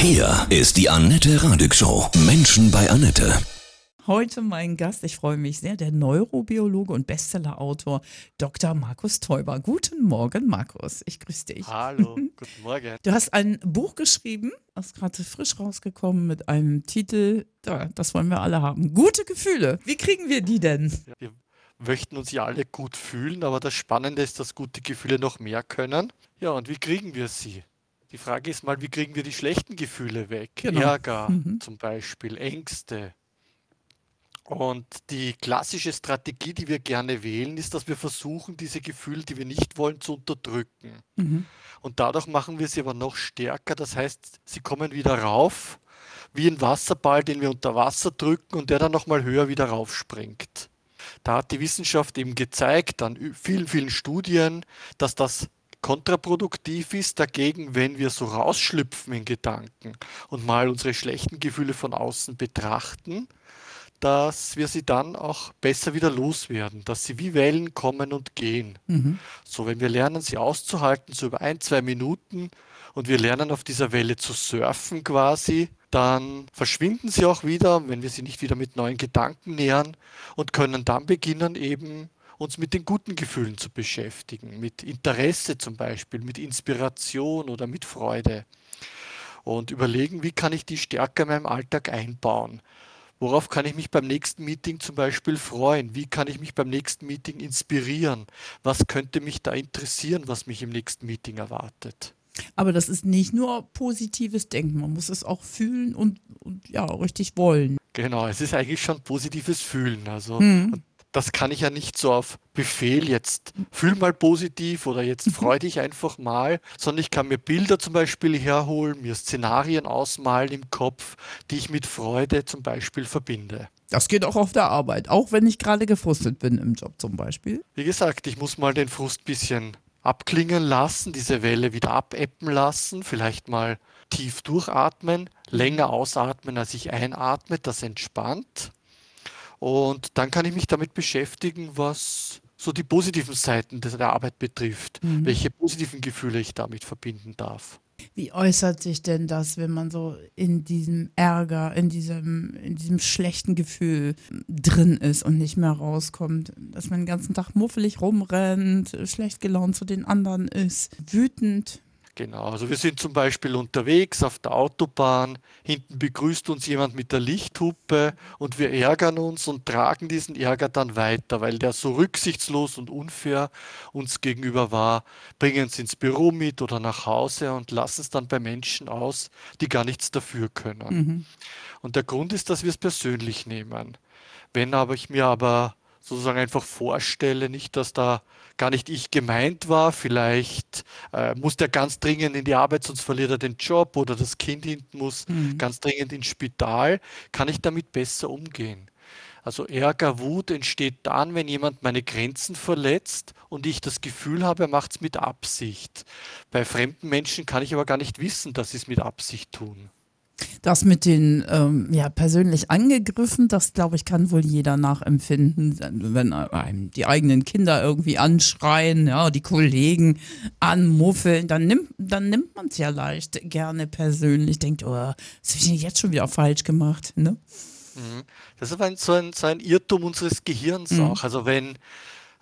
Hier ist die Annette Radig Show. Menschen bei Annette. Heute mein Gast, ich freue mich sehr, der Neurobiologe und Bestsellerautor Dr. Markus Teuber. Guten Morgen, Markus. Ich grüße dich. Hallo, guten Morgen. Du hast ein Buch geschrieben, das ist gerade frisch rausgekommen mit einem Titel, das wollen wir alle haben. Gute Gefühle. Wie kriegen wir die denn? Wir möchten uns ja alle gut fühlen, aber das Spannende ist, dass gute Gefühle noch mehr können. Ja, und wie kriegen wir sie? Die Frage ist mal, wie kriegen wir die schlechten Gefühle weg? Genau. Ärger mhm. zum Beispiel, Ängste. Und die klassische Strategie, die wir gerne wählen, ist, dass wir versuchen, diese Gefühle, die wir nicht wollen, zu unterdrücken. Mhm. Und dadurch machen wir sie aber noch stärker. Das heißt, sie kommen wieder rauf, wie ein Wasserball, den wir unter Wasser drücken und der dann nochmal höher wieder raufspringt. Da hat die Wissenschaft eben gezeigt, an vielen, vielen Studien, dass das kontraproduktiv ist. Dagegen, wenn wir so rausschlüpfen in Gedanken und mal unsere schlechten Gefühle von außen betrachten, dass wir sie dann auch besser wieder loswerden, dass sie wie Wellen kommen und gehen. Mhm. So, wenn wir lernen, sie auszuhalten, so über ein, zwei Minuten und wir lernen auf dieser Welle zu surfen quasi, dann verschwinden sie auch wieder, wenn wir sie nicht wieder mit neuen Gedanken nähern und können dann beginnen, eben uns mit den guten Gefühlen zu beschäftigen, mit Interesse zum Beispiel, mit Inspiration oder mit Freude. Und überlegen, wie kann ich die stärker in meinem Alltag einbauen. Worauf kann ich mich beim nächsten Meeting zum Beispiel freuen? Wie kann ich mich beim nächsten Meeting inspirieren? Was könnte mich da interessieren, was mich im nächsten Meeting erwartet? Aber das ist nicht nur positives Denken, man muss es auch fühlen und, und ja, richtig wollen. Genau, es ist eigentlich schon positives Fühlen. Also hm das kann ich ja nicht so auf Befehl jetzt fühl mal positiv oder jetzt mhm. freu dich einfach mal, sondern ich kann mir Bilder zum Beispiel herholen, mir Szenarien ausmalen im Kopf, die ich mit Freude zum Beispiel verbinde. Das geht auch auf der Arbeit, auch wenn ich gerade gefrustet bin im Job zum Beispiel. Wie gesagt, ich muss mal den Frust ein bisschen abklingen lassen, diese Welle wieder abebben lassen, vielleicht mal tief durchatmen, länger ausatmen, als ich einatme, das entspannt. Und dann kann ich mich damit beschäftigen, was so die positiven Seiten der Arbeit betrifft, mhm. welche positiven Gefühle ich damit verbinden darf. Wie äußert sich denn das, wenn man so in diesem Ärger, in diesem, in diesem schlechten Gefühl drin ist und nicht mehr rauskommt? Dass man den ganzen Tag muffelig rumrennt, schlecht gelaunt zu den anderen ist, wütend? Genau, also wir sind zum Beispiel unterwegs auf der Autobahn, hinten begrüßt uns jemand mit der Lichthupe und wir ärgern uns und tragen diesen Ärger dann weiter, weil der so rücksichtslos und unfair uns gegenüber war, bringen es ins Büro mit oder nach Hause und lassen es dann bei Menschen aus, die gar nichts dafür können. Mhm. Und der Grund ist, dass wir es persönlich nehmen. Wenn aber ich mir aber sozusagen einfach vorstelle, nicht, dass da gar nicht ich gemeint war, vielleicht äh, muss der ganz dringend in die Arbeit, sonst verliert er den Job oder das Kind hinten muss mhm. ganz dringend ins Spital, kann ich damit besser umgehen. Also Ärger, Wut entsteht dann, wenn jemand meine Grenzen verletzt und ich das Gefühl habe, er macht es mit Absicht. Bei fremden Menschen kann ich aber gar nicht wissen, dass sie es mit Absicht tun. Das mit den ähm, ja persönlich angegriffen, das glaube ich kann wohl jeder nachempfinden, wenn einem die eigenen Kinder irgendwie anschreien, ja, die Kollegen anmuffeln, dann nimmt dann nimmt man es ja leicht gerne persönlich, denkt, oh, was habe ich jetzt schon wieder falsch gemacht, ne? Mhm. Das ist aber so ein, so ein Irrtum unseres Gehirns mhm. auch. Also wenn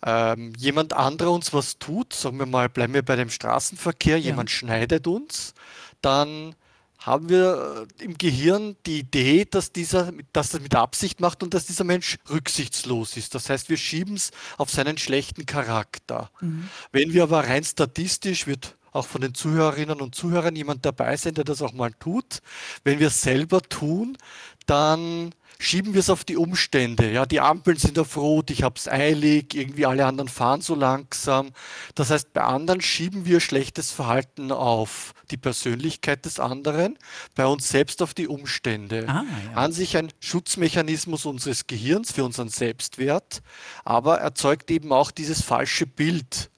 ähm, jemand anderer uns was tut, sagen wir mal, bleiben wir bei dem Straßenverkehr, ja. jemand schneidet uns, dann haben wir äh, im Gehirn die Idee, dass dieser dass das mit Absicht macht und dass dieser Mensch rücksichtslos ist. Das heißt, wir schieben es auf seinen schlechten Charakter. Mhm. Wenn wir aber rein statistisch, wird auch von den Zuhörerinnen und Zuhörern jemand dabei sein, der das auch mal tut. Wenn wir es selber tun, dann schieben wir es auf die Umstände. Ja, die Ampeln sind auf Rot, ich habe es eilig, irgendwie alle anderen fahren so langsam. Das heißt, bei anderen schieben wir schlechtes Verhalten auf die Persönlichkeit des anderen, bei uns selbst auf die Umstände. Ah, ja. An sich ein Schutzmechanismus unseres Gehirns für unseren Selbstwert, aber erzeugt eben auch dieses falsche Bild,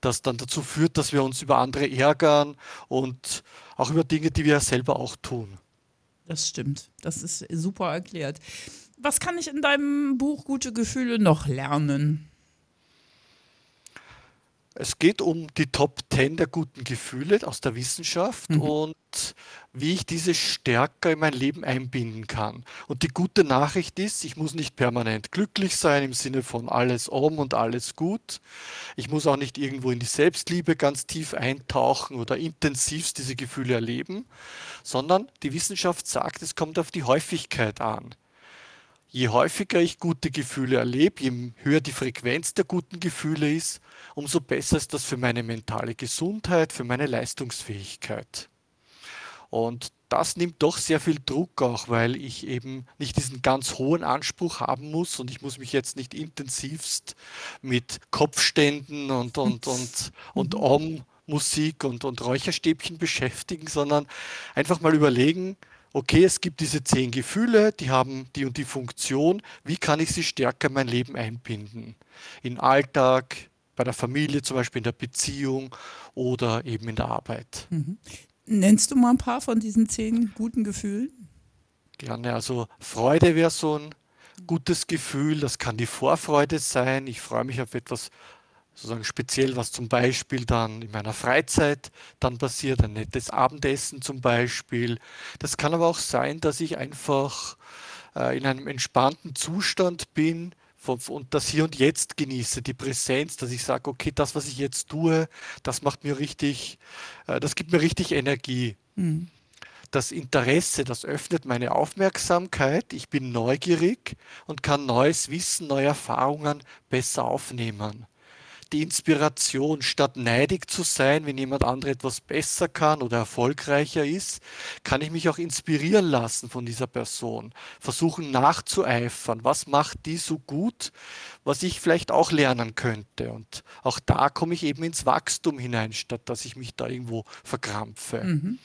das dann dazu führt, dass wir uns über andere ärgern und auch über Dinge, die wir selber auch tun. Das stimmt. Das ist super erklärt. Was kann ich in deinem Buch Gute Gefühle noch lernen? Es geht um die Top 10 der guten Gefühle aus der Wissenschaft mhm. und wie ich diese stärker in mein Leben einbinden kann. Und die gute Nachricht ist, ich muss nicht permanent glücklich sein im Sinne von alles um und alles gut. Ich muss auch nicht irgendwo in die Selbstliebe ganz tief eintauchen oder intensivst diese Gefühle erleben, sondern die Wissenschaft sagt, es kommt auf die Häufigkeit an. Je häufiger ich gute Gefühle erlebe, je höher die Frequenz der guten Gefühle ist, umso besser ist das für meine mentale Gesundheit, für meine Leistungsfähigkeit. Und das nimmt doch sehr viel Druck auch, weil ich eben nicht diesen ganz hohen Anspruch haben muss und ich muss mich jetzt nicht intensivst mit Kopfständen und, und, und, und mhm. Om-Musik und, und Räucherstäbchen beschäftigen, sondern einfach mal überlegen, okay, es gibt diese zehn Gefühle, die haben die und die Funktion, wie kann ich sie stärker in mein Leben einbinden? In Alltag, bei der Familie, zum Beispiel in der Beziehung oder eben in der Arbeit. Mhm. Nennst du mal ein paar von diesen zehn guten Gefühlen? Gerne. Also Freude wäre so ein gutes Gefühl. Das kann die Vorfreude sein. Ich freue mich auf etwas sozusagen speziell, was zum Beispiel dann in meiner Freizeit dann passiert, ein nettes Abendessen zum Beispiel. Das kann aber auch sein, dass ich einfach äh, in einem entspannten Zustand bin, und das Hier und Jetzt genieße, die Präsenz, dass ich sage, okay, das, was ich jetzt tue, das macht mir richtig, äh, das gibt mir richtig Energie. Mhm. Das Interesse, das öffnet meine Aufmerksamkeit, ich bin neugierig und kann neues Wissen, neue Erfahrungen besser aufnehmen die Inspiration, statt neidig zu sein, wenn jemand andere etwas besser kann oder erfolgreicher ist, kann ich mich auch inspirieren lassen von dieser Person, versuchen nachzueifern, was macht die so gut, was ich vielleicht auch lernen könnte. Und auch da komme ich eben ins Wachstum hinein, statt dass ich mich da irgendwo verkrampfe. Mhm.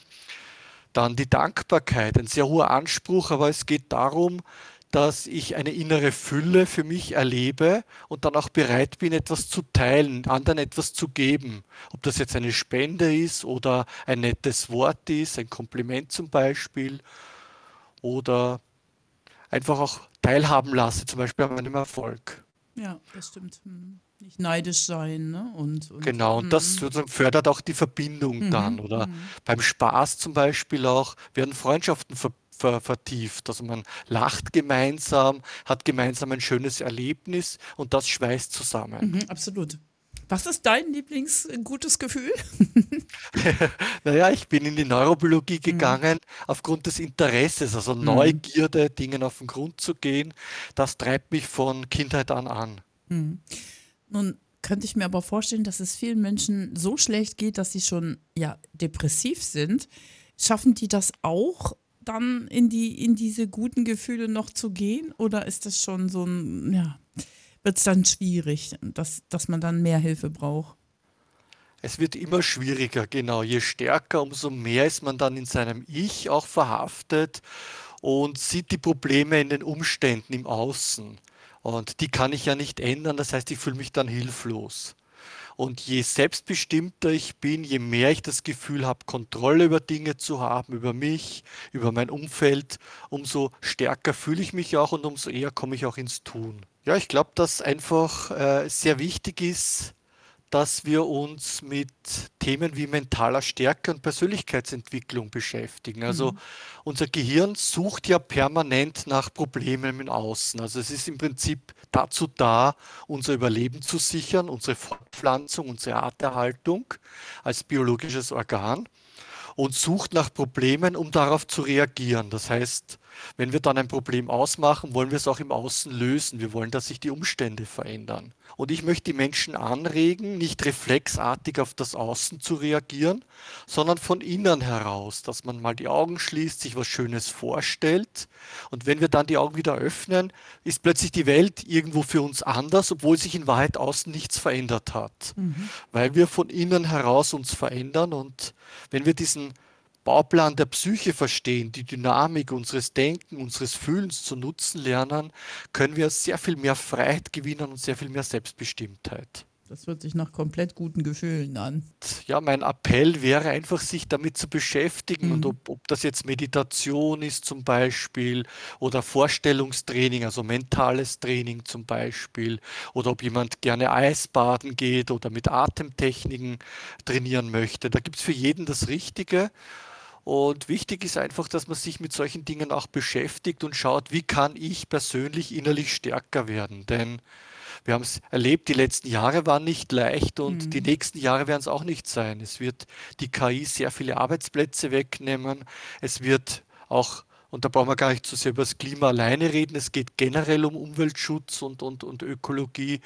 Dann die Dankbarkeit, ein sehr hoher Anspruch, aber es geht darum, dass ich eine innere Fülle für mich erlebe und dann auch bereit bin, etwas zu teilen, anderen etwas zu geben. Ob das jetzt eine Spende ist oder ein nettes Wort ist, ein Kompliment zum Beispiel oder einfach auch teilhaben lasse, zum Beispiel an meinem Erfolg. Ja, das stimmt. Hm. Nicht neidisch sein. Ne? Und, und genau, und das hm. fördert auch die Verbindung mhm. dann. Oder mhm. beim Spaß zum Beispiel auch werden Freundschaften ver ver vertieft. Also man lacht gemeinsam, hat gemeinsam ein schönes Erlebnis und das schweißt zusammen. Mhm, absolut. Was ist dein Lieblingsgutes Gefühl? naja, ich bin in die Neurobiologie mhm. gegangen mhm. aufgrund des Interesses, also mhm. Neugierde, Dingen auf den Grund zu gehen. Das treibt mich von Kindheit an an. Mhm. Nun könnte ich mir aber vorstellen, dass es vielen Menschen so schlecht geht, dass sie schon ja depressiv sind. Schaffen die das auch, dann in die, in diese guten Gefühle noch zu gehen? Oder ist das schon so ein, ja, wird es dann schwierig, dass, dass man dann mehr Hilfe braucht? Es wird immer schwieriger, genau. Je stärker, umso mehr ist man dann in seinem Ich auch verhaftet und sieht die Probleme in den Umständen im Außen. Und die kann ich ja nicht ändern, das heißt, ich fühle mich dann hilflos. Und je selbstbestimmter ich bin, je mehr ich das Gefühl habe, Kontrolle über Dinge zu haben, über mich, über mein Umfeld, umso stärker fühle ich mich auch und umso eher komme ich auch ins Tun. Ja, ich glaube, dass einfach äh, sehr wichtig ist, dass wir uns mit Themen wie mentaler Stärke und Persönlichkeitsentwicklung beschäftigen. Also mhm. unser Gehirn sucht ja permanent nach Problemen im Außen. Also es ist im Prinzip dazu da, unser Überleben zu sichern, unsere Fortpflanzung, unsere Arterhaltung als biologisches Organ und sucht nach Problemen, um darauf zu reagieren. Das heißt, wenn wir dann ein Problem ausmachen, wollen wir es auch im Außen lösen. Wir wollen, dass sich die Umstände verändern. Und ich möchte die Menschen anregen, nicht reflexartig auf das Außen zu reagieren, sondern von innen heraus, dass man mal die Augen schließt, sich was Schönes vorstellt. Und wenn wir dann die Augen wieder öffnen, ist plötzlich die Welt irgendwo für uns anders, obwohl sich in Wahrheit außen nichts verändert hat. Mhm. Weil wir von innen heraus uns verändern. Und wenn wir diesen Bauplan der Psyche verstehen, die Dynamik unseres Denken, unseres Fühlens zu nutzen lernen, können wir sehr viel mehr Freiheit gewinnen und sehr viel mehr Selbstbestimmtheit. Das hört sich nach komplett guten Gefühlen an. Ja, mein Appell wäre einfach, sich damit zu beschäftigen mhm. und ob, ob das jetzt Meditation ist zum Beispiel oder Vorstellungstraining, also mentales Training zum Beispiel oder ob jemand gerne Eisbaden geht oder mit Atemtechniken trainieren möchte. Da gibt es für jeden das Richtige. Und wichtig ist einfach, dass man sich mit solchen Dingen auch beschäftigt und schaut, wie kann ich persönlich innerlich stärker werden. Denn wir haben es erlebt, die letzten Jahre waren nicht leicht und mhm. die nächsten Jahre werden es auch nicht sein. Es wird die KI sehr viele Arbeitsplätze wegnehmen. Es wird auch und da brauchen wir gar nicht zu sehr über das Klima alleine reden. Es geht generell um Umweltschutz und, und, und Ökologie.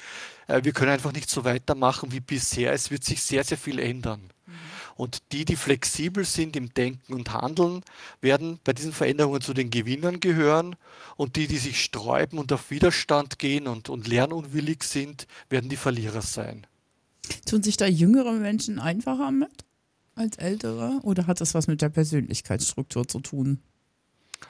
Äh, wir können einfach nicht so weitermachen wie bisher. Es wird sich sehr, sehr viel ändern. Mhm. Und die, die flexibel sind im Denken und Handeln, werden bei diesen Veränderungen zu den Gewinnern gehören. Und die, die sich sträuben und auf Widerstand gehen und, und lernunwillig sind, werden die Verlierer sein. Tun sich da jüngere Menschen einfacher mit als ältere? Oder hat das was mit der Persönlichkeitsstruktur zu tun?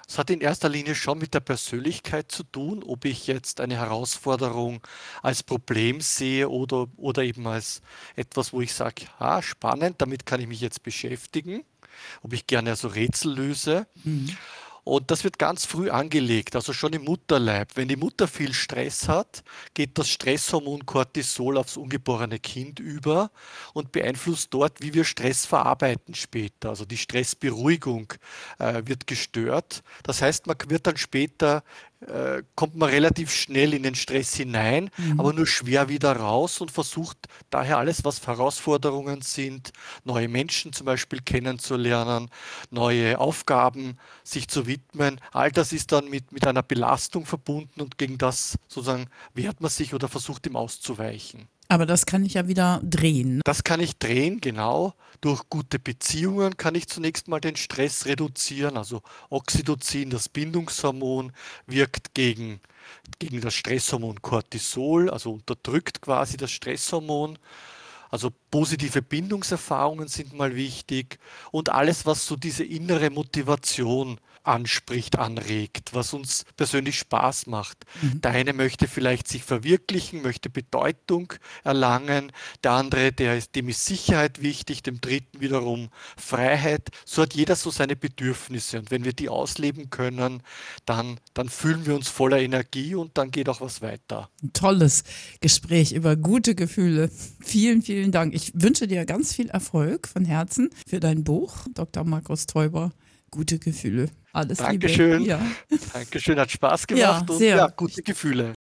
Es hat in erster Linie schon mit der Persönlichkeit zu tun, ob ich jetzt eine Herausforderung als Problem sehe oder, oder eben als etwas, wo ich sage, ah, spannend, damit kann ich mich jetzt beschäftigen, ob ich gerne also Rätsel löse. Mhm. Und das wird ganz früh angelegt, also schon im Mutterleib. Wenn die Mutter viel Stress hat, geht das Stresshormon Cortisol aufs ungeborene Kind über und beeinflusst dort, wie wir Stress verarbeiten später. Also die Stressberuhigung äh, wird gestört. Das heißt, man wird dann später äh, kommt man relativ schnell in den Stress hinein, mhm. aber nur schwer wieder raus und versucht daher alles, was Herausforderungen sind, neue Menschen zum Beispiel kennenzulernen, neue Aufgaben sich zu widmen. All das ist dann mit, mit einer Belastung verbunden und gegen das sozusagen wehrt man sich oder versucht ihm auszuweichen. Aber das kann ich ja wieder drehen. Das kann ich drehen, genau. Durch gute Beziehungen kann ich zunächst mal den Stress reduzieren. Also Oxytocin, das Bindungshormon, wirkt gegen, gegen das Stresshormon Cortisol, also unterdrückt quasi das Stresshormon. Also positive Bindungserfahrungen sind mal wichtig und alles, was so diese innere Motivation anspricht, anregt, was uns persönlich Spaß macht. Mhm. Der eine möchte vielleicht sich verwirklichen, möchte Bedeutung erlangen, der andere, der ist, dem ist Sicherheit wichtig, dem dritten wiederum Freiheit. So hat jeder so seine Bedürfnisse und wenn wir die ausleben können, dann, dann fühlen wir uns voller Energie und dann geht auch was weiter. Ein tolles Gespräch über gute Gefühle. Vielen, vielen Dank. Ich wünsche dir ganz viel Erfolg von Herzen für dein Buch, Dr. Markus Teuber. Gute Gefühle. Alles Dankeschön. Liebe. Ja. Dankeschön, hat Spaß gemacht ja, sehr. und ja, gute Gefühle.